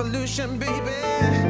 Oh Lord,